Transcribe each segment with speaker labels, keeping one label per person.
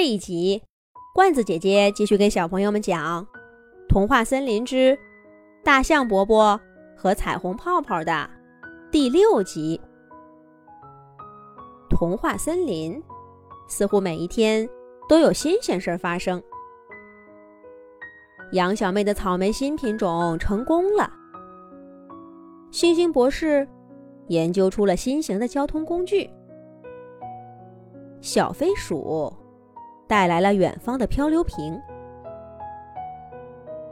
Speaker 1: 这一集，罐子姐姐继续给小朋友们讲《童话森林之大象伯伯和彩虹泡泡》的第六集。童话森林似乎每一天都有新鲜事儿发生。杨小妹的草莓新品种成功了，星星博士研究出了新型的交通工具，小飞鼠。带来了远方的漂流瓶，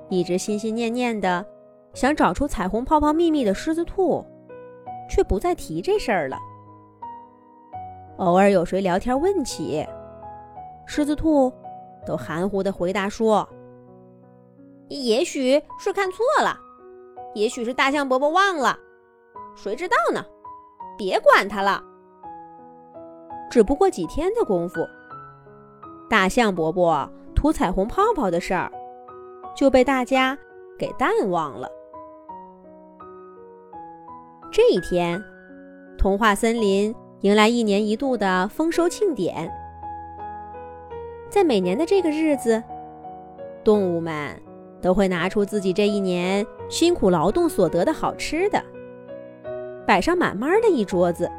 Speaker 1: 一直心心念念的想找出彩虹泡泡秘密的狮子兔，却不再提这事儿了。偶尔有谁聊天问起，狮子兔都含糊的回答说：“也许是看错了，也许是大象伯伯忘了，谁知道呢？别管他了。”只不过几天的功夫。大象伯伯涂彩虹泡泡的事儿就被大家给淡忘了。这一天，童话森林迎来一年一度的丰收庆典。在每年的这个日子，动物们都会拿出自己这一年辛苦劳动所得的好吃的，摆上满满的一桌子，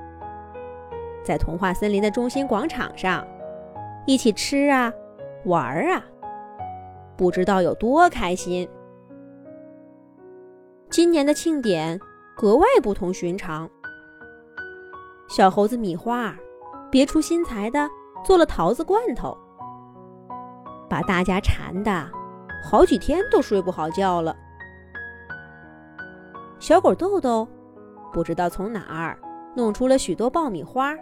Speaker 1: 在童话森林的中心广场上。一起吃啊，玩儿啊，不知道有多开心。今年的庆典格外不同寻常。小猴子米花别出心裁的做了桃子罐头，把大家馋的好几天都睡不好觉了。小狗豆豆不知道从哪儿弄出了许多爆米花。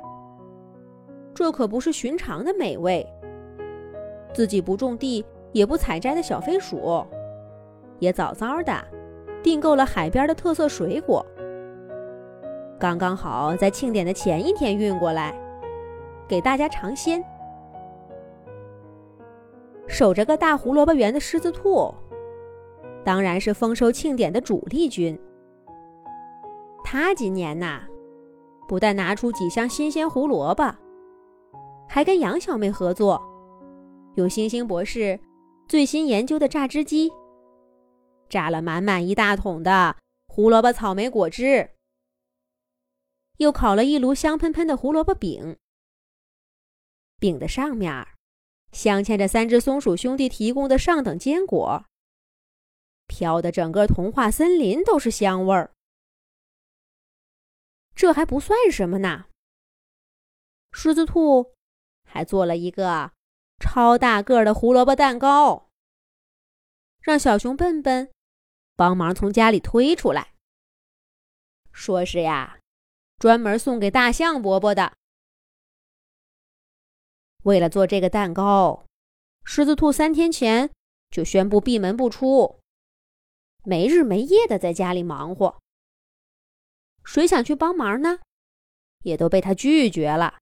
Speaker 1: 这可不是寻常的美味。自己不种地也不采摘的小飞鼠，也早早的订购了海边的特色水果，刚刚好在庆典的前一天运过来，给大家尝鲜。守着个大胡萝卜园的狮子兔，当然是丰收庆典的主力军。他今年呐，不但拿出几箱新鲜胡萝卜。还跟杨小妹合作，用星星博士最新研究的榨汁机，榨了满满一大桶的胡萝卜草莓果汁，又烤了一炉香喷喷的胡萝卜饼。饼的上面镶嵌着三只松鼠兄弟提供的上等坚果，飘的整个童话森林都是香味儿。这还不算什么呢，狮子兔。还做了一个超大个的胡萝卜蛋糕，让小熊笨笨帮忙从家里推出来，说是呀，专门送给大象伯伯的。为了做这个蛋糕，狮子兔三天前就宣布闭门不出，没日没夜的在家里忙活。谁想去帮忙呢，也都被他拒绝了。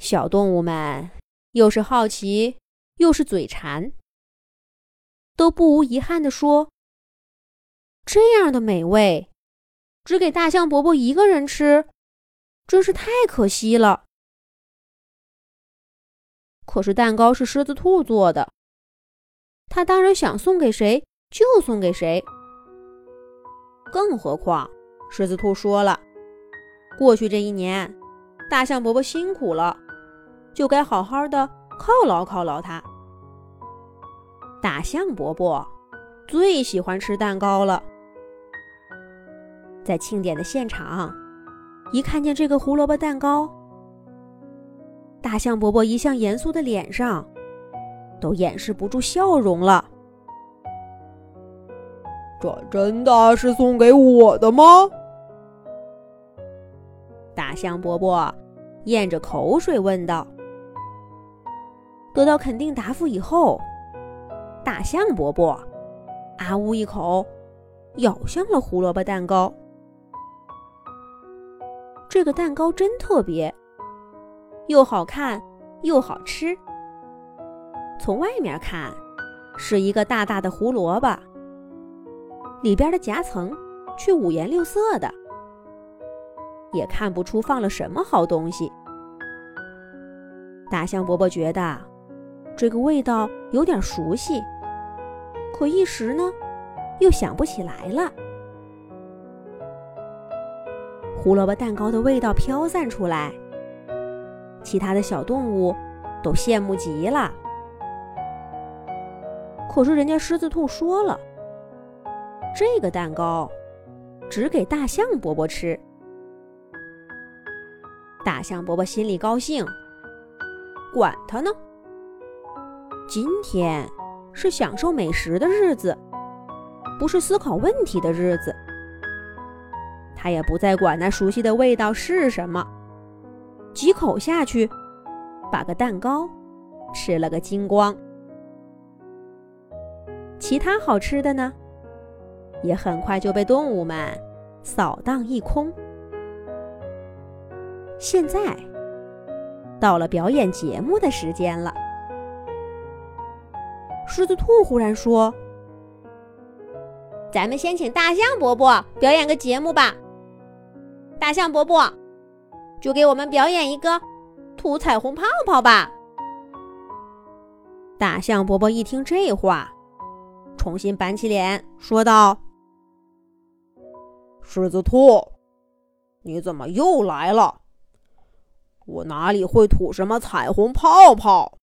Speaker 1: 小动物们又是好奇又是嘴馋，都不无遗憾地说：“这样的美味，只给大象伯伯一个人吃，真是太可惜了。”可是蛋糕是狮子兔做的，他当然想送给谁就送给谁。更何况，狮子兔说了：“过去这一年，大象伯伯辛苦了。”就该好好的犒劳犒劳他。大象伯伯最喜欢吃蛋糕了。在庆典的现场，一看见这个胡萝卜蛋糕，大象伯伯一向严肃的脸上都掩饰不住笑容了。
Speaker 2: 这真的是送给我的吗？
Speaker 1: 大象伯伯咽着口水问道。得到肯定答复以后，大象伯伯啊呜一口，咬向了胡萝卜蛋糕。这个蛋糕真特别，又好看又好吃。从外面看，是一个大大的胡萝卜，里边的夹层却五颜六色的，也看不出放了什么好东西。大象伯伯觉得这个味道有点熟悉，可一时呢又想不起来了。胡萝卜蛋糕的味道飘散出来，其他的小动物都羡慕极了。可是人家狮子兔说了，这个蛋糕只给大象伯伯吃。大象伯伯心里高兴，管他呢。今天是享受美食的日子，不是思考问题的日子。他也不再管那熟悉的味道是什么，几口下去，把个蛋糕吃了个精光。其他好吃的呢，也很快就被动物们扫荡一空。现在到了表演节目的时间了。狮子兔忽然说：“咱们先请大象伯伯表演个节目吧。”大象伯伯，就给我们表演一个吐彩虹泡泡吧。大象伯伯一听这话，重新板起脸说道：“
Speaker 2: 狮子兔，你怎么又来了？我哪里会吐什么彩虹泡泡？”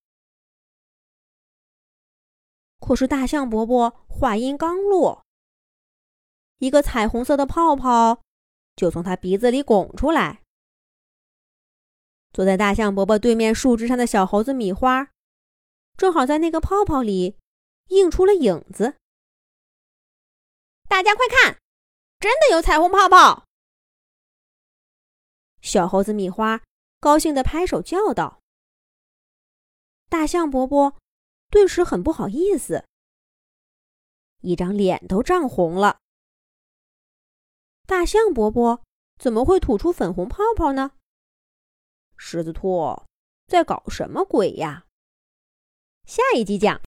Speaker 1: 可是大象伯伯话音刚落，一个彩虹色的泡泡。就从他鼻子里拱出来。坐在大象伯伯对面树枝上的小猴子米花，正好在那个泡泡里映出了影子。大家快看，真的有彩虹泡泡！小猴子米花高兴地拍手叫道。大象伯伯顿时很不好意思，一张脸都涨红了。大象伯伯怎么会吐出粉红泡泡呢？狮子兔在搞什么鬼呀？下一集讲。